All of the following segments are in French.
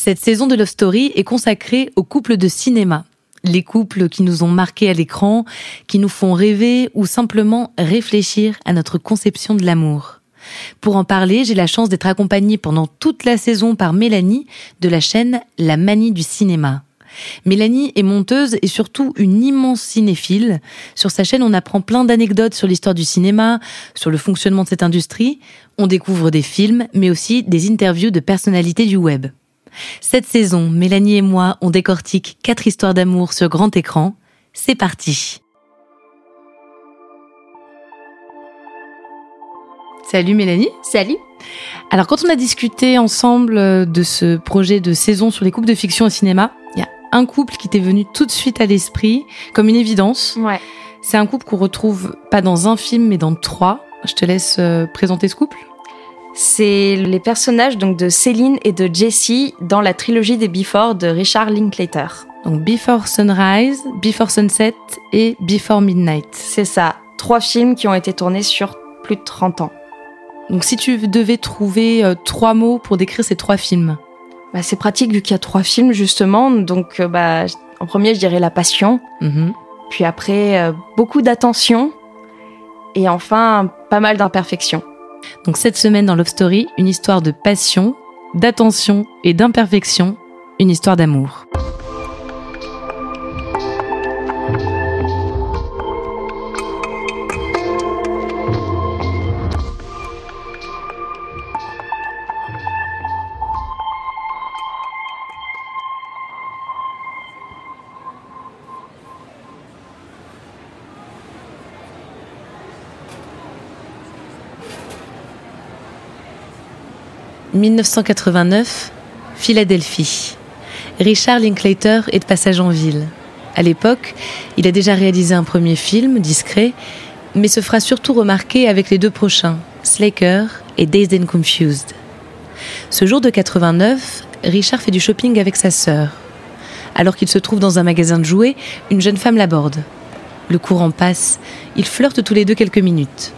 Cette saison de Love Story est consacrée aux couples de cinéma. Les couples qui nous ont marqués à l'écran, qui nous font rêver ou simplement réfléchir à notre conception de l'amour. Pour en parler, j'ai la chance d'être accompagnée pendant toute la saison par Mélanie de la chaîne La Manie du cinéma. Mélanie est monteuse et surtout une immense cinéphile. Sur sa chaîne, on apprend plein d'anecdotes sur l'histoire du cinéma, sur le fonctionnement de cette industrie. On découvre des films, mais aussi des interviews de personnalités du web. Cette saison, Mélanie et moi, on décortique quatre histoires d'amour sur grand écran. C'est parti Salut Mélanie. Salut. Alors quand on a discuté ensemble de ce projet de saison sur les couples de fiction au cinéma, il y a un couple qui t'est venu tout de suite à l'esprit comme une évidence. Ouais. C'est un couple qu'on retrouve pas dans un film mais dans trois. Je te laisse euh, présenter ce couple. C'est les personnages donc de Céline et de Jessie dans la trilogie des Before de Richard Linklater. Donc Before Sunrise, Before Sunset et Before Midnight. C'est ça, trois films qui ont été tournés sur plus de 30 ans. Donc si tu devais trouver euh, trois mots pour décrire ces trois films. Bah, c'est pratique vu qu'il y a trois films justement. Donc euh, bah, en premier je dirais la passion. Mhm. Puis après euh, beaucoup d'attention. Et enfin pas mal d'imperfections. Donc cette semaine dans Love Story, une histoire de passion, d'attention et d'imperfection, une histoire d'amour. « 1989, Philadelphie. Richard Linklater est de passage en ville. À l'époque, il a déjà réalisé un premier film, discret, mais se fera surtout remarquer avec les deux prochains, Slaker et Dazed and Confused. Ce jour de 89, Richard fait du shopping avec sa sœur. Alors qu'il se trouve dans un magasin de jouets, une jeune femme l'aborde. Le courant passe, ils flirtent tous les deux quelques minutes.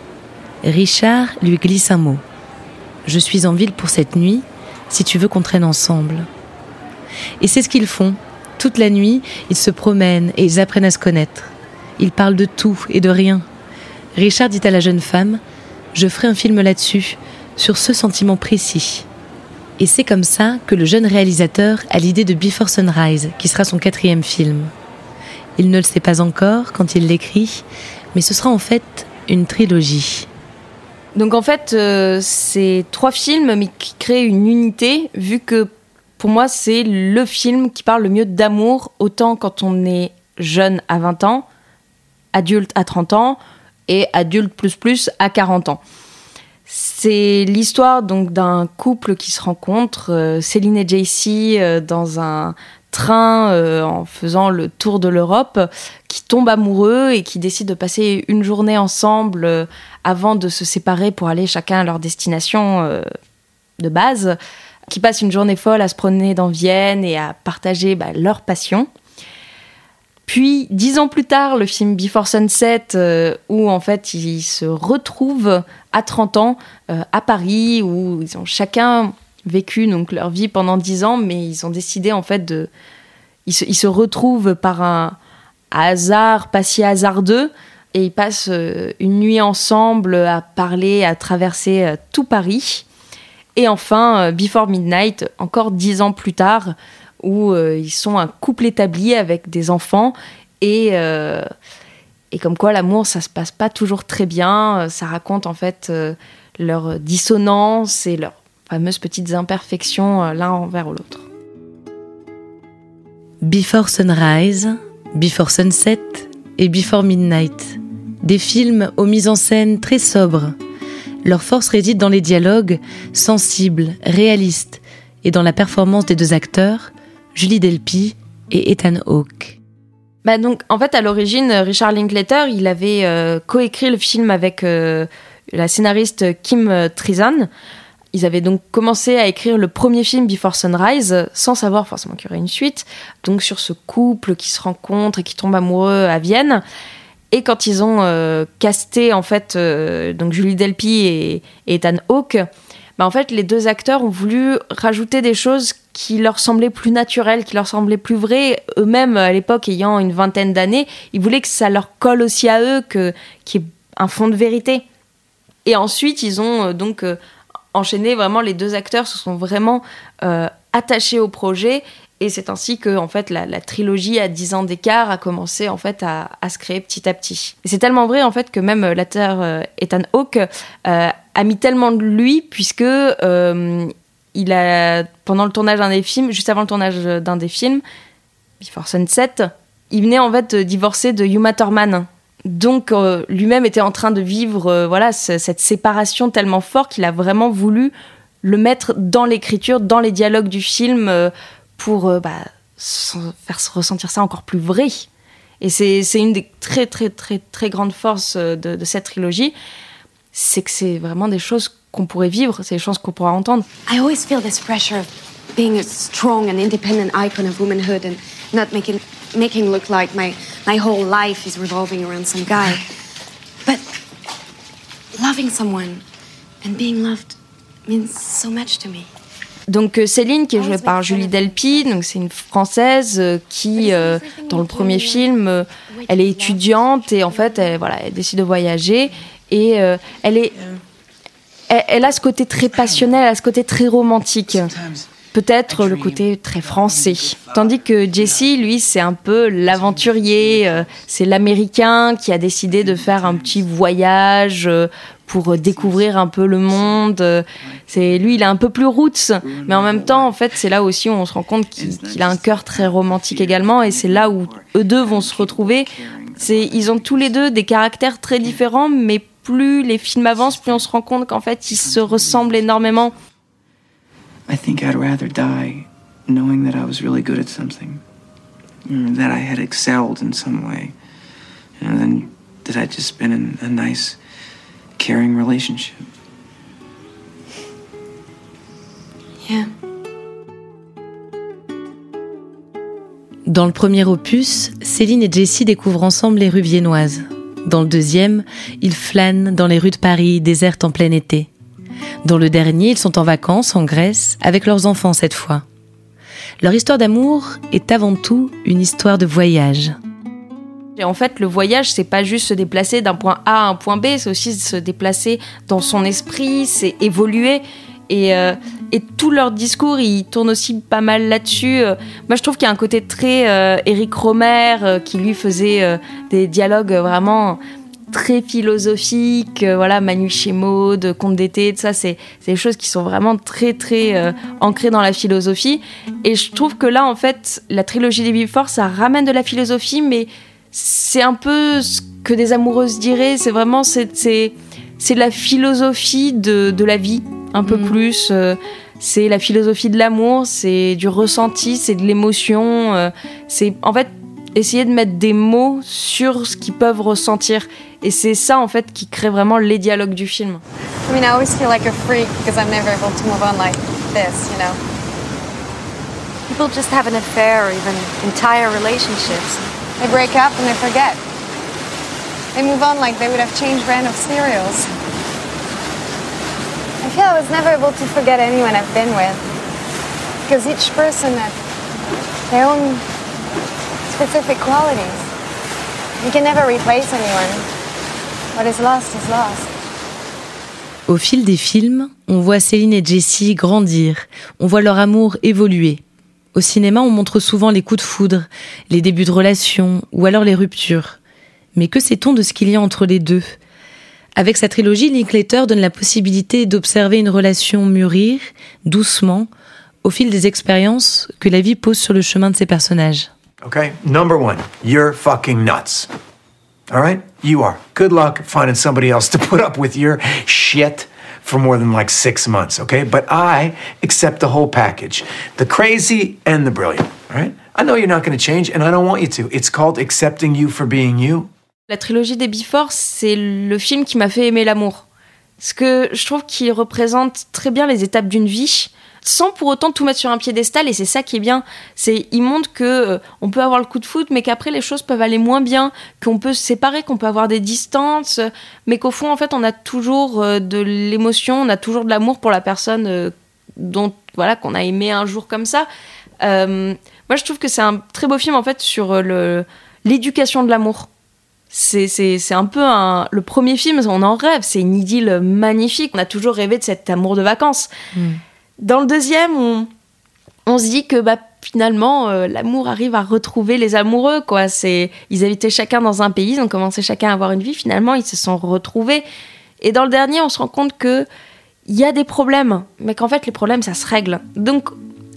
Richard lui glisse un mot. Je suis en ville pour cette nuit, si tu veux qu'on traîne ensemble. Et c'est ce qu'ils font. Toute la nuit, ils se promènent et ils apprennent à se connaître. Ils parlent de tout et de rien. Richard dit à la jeune femme Je ferai un film là-dessus, sur ce sentiment précis. Et c'est comme ça que le jeune réalisateur a l'idée de Before Sunrise, qui sera son quatrième film. Il ne le sait pas encore quand il l'écrit, mais ce sera en fait une trilogie. Donc en fait, euh, c'est trois films, qui créent une unité, vu que pour moi, c'est le film qui parle le mieux d'amour, autant quand on est jeune à 20 ans, adulte à 30 ans, et adulte plus plus à 40 ans. C'est l'histoire donc d'un couple qui se rencontre, euh, Céline et JC, euh, dans un train euh, en faisant le tour de l'Europe, qui tombent amoureux et qui décident de passer une journée ensemble avant de se séparer pour aller chacun à leur destination euh, de base, qui passent une journée folle à se promener dans Vienne et à partager bah, leur passion. Puis, dix ans plus tard, le film Before Sunset, euh, où en fait ils se retrouvent à 30 ans euh, à Paris, où ils ont chacun vécu donc leur vie pendant dix ans, mais ils ont décidé en fait de. Ils se, ils se retrouvent par un hasard pas si hasardeux et ils passent euh, une nuit ensemble à parler, à traverser euh, tout Paris. Et enfin, euh, Before Midnight, encore dix ans plus tard, où ils sont un couple établi avec des enfants et, et comme quoi l'amour, ça se passe pas toujours très bien. Ça raconte en fait leur dissonance et leurs fameuses petites imperfections l'un envers l'autre. Before Sunrise, Before Sunset et Before Midnight. Des films aux mises en scène très sobres. Leur force réside dans les dialogues sensibles, réalistes et dans la performance des deux acteurs, Julie Delpy et Ethan Hawke. Bah donc, en fait, à l'origine, Richard Linklater, il avait euh, coécrit le film avec euh, la scénariste Kim Trizan. Ils avaient donc commencé à écrire le premier film Before Sunrise, sans savoir forcément qu'il y aurait une suite, donc sur ce couple qui se rencontre et qui tombe amoureux à Vienne. Et quand ils ont euh, casté en fait euh, donc Julie Delpy et, et Ethan Hawke, bah en fait les deux acteurs ont voulu rajouter des choses qui leur semblait plus naturel, qui leur semblait plus vrai. Eux-mêmes, à l'époque, ayant une vingtaine d'années, ils voulaient que ça leur colle aussi à eux, que qu'il y ait un fond de vérité. Et ensuite, ils ont euh, donc enchaîné vraiment les deux acteurs se sont vraiment attachés au projet et c'est ainsi que en fait la, trilogie à 10 ans d'écart a commencé en fait à, se créer petit à petit. Et c'est tellement vrai en fait que même l'acteur Ethan Hawke a mis tellement de lui puisque il a pendant le tournage d'un des films, juste avant le tournage d'un des films, Before Sunset, il venait en fait divorcer de Yuma Thurman donc euh, lui-même était en train de vivre euh, voilà cette séparation tellement forte qu'il a vraiment voulu le mettre dans l'écriture, dans les dialogues du film euh, pour bah, faire ressentir ça encore plus vrai. Et c'est une des très très très très grandes forces de, de cette trilogie, c'est que c'est vraiment des choses qu'on pourrait vivre, c'est des choses qu'on pourra entendre. I always feel this pressure of being a strong and independent icon of womanhood and not making making look like my my whole life is revolving around some guy. But loving someone and being loved means so much to me. Donc euh, Céline, qui est jouée par Julie Delpy, donc c'est une française euh, qui, euh, dans le premier film, elle est étudiante et en fait, elle, voilà, elle décide de voyager. Et elle est, elle, elle, a ce côté très passionnel, elle a ce côté très romantique. Peut-être le côté très français. Tandis que Jesse, lui, c'est un peu l'aventurier, c'est l'américain qui a décidé de faire un petit voyage pour découvrir un peu le monde. C'est lui, il est un peu plus roots, mais en même temps, en fait, c'est là aussi où on se rend compte qu'il a un cœur très romantique également, et c'est là où eux deux vont se retrouver. C'est, ils ont tous les deux des caractères très différents, mais plus les films avancent, plus on se rend compte qu'en fait, ils se ressemblent énormément. I think I'd rather die knowing that I was really good at something, that I had excelled in some way, and then that I'd just been a nice, caring relationship. Yeah. Dans le premier opus, Céline et Jessie découvrent ensemble les rues viennoises. Dans le deuxième, ils flânent dans les rues de Paris désertes en plein été. Dans le dernier, ils sont en vacances en Grèce, avec leurs enfants cette fois. Leur histoire d'amour est avant tout une histoire de voyage. Et en fait, le voyage, c'est pas juste se déplacer d'un point A à un point B, c'est aussi se déplacer dans son esprit, c'est évoluer. Et, euh, et, tout leur discours, il tourne aussi pas mal là-dessus. Euh, moi, je trouve qu'il y a un côté très euh, Eric Romer qui lui faisait des dialogues vraiment très philosophique, euh, voilà, Manu chez Maud, Conte d'été, tout ça, c'est des choses qui sont vraiment très, très euh, ancrées dans la philosophie. Et je trouve que là, en fait, la trilogie des Before, ça ramène de la philosophie, mais c'est un peu ce que des amoureuses diraient, c'est vraiment, c'est la philosophie de, de, la vie, un peu mm. plus. Euh, c'est la philosophie de l'amour, c'est du ressenti, c'est de l'émotion. c'est en fait essayer de mettre des mots sur ce qu'ils peuvent ressentir. Et c'est ça en fait qui crée vraiment les dialogues du film. I mean, I always feel like a freak because I'm never able to move on like this, you know? People just have an affair or even entire relationships. They break up and they forget. They move on like they would have changed brand of cereals. I feel I was never able to forget anyone I've been with. Because each person has their own specific qualities. You can never replace anyone. What is lost is lost. Au fil des films, on voit Céline et Jessie grandir, on voit leur amour évoluer. Au cinéma, on montre souvent les coups de foudre, les débuts de relations ou alors les ruptures. Mais que sait-on de ce qu'il y a entre les deux? Avec sa trilogie, Linklater donne la possibilité d'observer une relation mûrir, doucement, au fil des expériences que la vie pose sur le chemin de ses personnages. Okay? Number one, you're fucking nuts. All right? You are. Good luck finding somebody else to put up with your shit for more than like six months, okay? But I accept the whole package the crazy and the brilliant, right? I know you're not going to change, and I don't want you to. It's called accepting you for being you. La trilogie des Before, c'est le film qui m'a fait aimer l'amour. Parce que je trouve qu'il représente très bien les étapes d'une vie sans pour autant tout mettre sur un piédestal et c'est ça qui est bien c'est il montre que euh, on peut avoir le coup de foot mais qu'après les choses peuvent aller moins bien qu'on peut se séparer qu'on peut avoir des distances mais qu'au fond en fait on a toujours euh, de l'émotion on a toujours de l'amour pour la personne euh, dont voilà qu'on a aimé un jour comme ça. Moi, je trouve que c'est un très beau film en fait sur le l'éducation de l'amour. C'est, un peu un, le premier film, on en rêve, c'est une idylle magnifique. On a toujours rêvé de cet amour de vacances. Hmm. Dans le deuxième, on, se dit que bah, finalement, euh, l'amour arrive à retrouver les amoureux. Quoi. C'est, ils habitaient chacun dans un pays, ils ont commencé chacun à avoir une vie. Finalement, ils se sont retrouvés. Et dans le dernier, on se rend compte que il y a des problèmes, mais qu'en fait, les problèmes, ça se règle. Donc,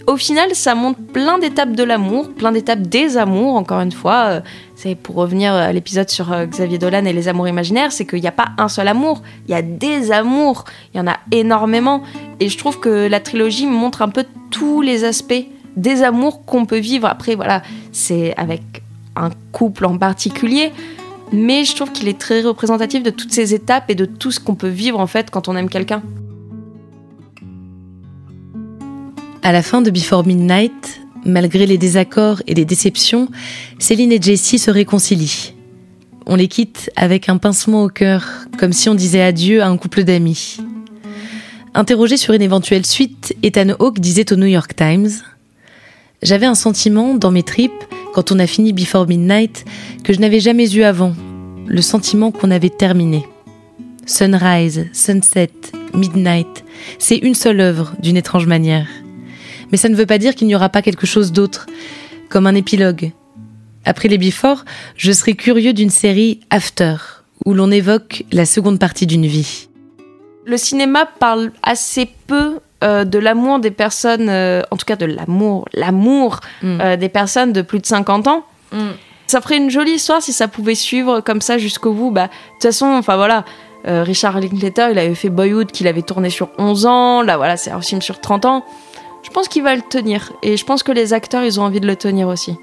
au final, ça montre plein d'étapes de l'amour, plein d'étapes des amours, encore une fois. Euh, c'est pour revenir à l'épisode sur euh, Xavier Dolan et les amours imaginaires, c'est qu'il n'y a pas un seul amour, il y a des amours, il y en a énormément. Et je trouve que la trilogie montre un peu tous les aspects des amours qu'on peut vivre. Après, voilà, c'est avec un couple en particulier, mais je trouve qu'il est très représentatif de toutes ces étapes et de tout ce qu'on peut vivre en fait quand on aime quelqu'un. À la fin de Before Midnight, malgré les désaccords et les déceptions, Céline et Jessie se réconcilient. On les quitte avec un pincement au cœur, comme si on disait adieu à un couple d'amis. Interrogé sur une éventuelle suite, Ethan Hawke disait au New York Times J'avais un sentiment dans mes tripes, quand on a fini Before Midnight, que je n'avais jamais eu avant, le sentiment qu'on avait terminé. Sunrise, Sunset, Midnight, c'est une seule œuvre d'une étrange manière. Mais ça ne veut pas dire qu'il n'y aura pas quelque chose d'autre, comme un épilogue. Après les Before, je serais curieux d'une série After, où l'on évoque la seconde partie d'une vie. Le cinéma parle assez peu euh, de l'amour des personnes, euh, en tout cas de l'amour, l'amour mm. euh, des personnes de plus de 50 ans. Mm. Ça ferait une jolie histoire si ça pouvait suivre comme ça jusqu'au bout. Bah, de toute façon, enfin voilà, Richard Linklater, il avait fait Boyhood qu'il avait tourné sur 11 ans. Là, voilà, c'est un film sur 30 ans je pense qu'il va le tenir. Et je pense que les acteurs, ils ont envie de le tenir aussi.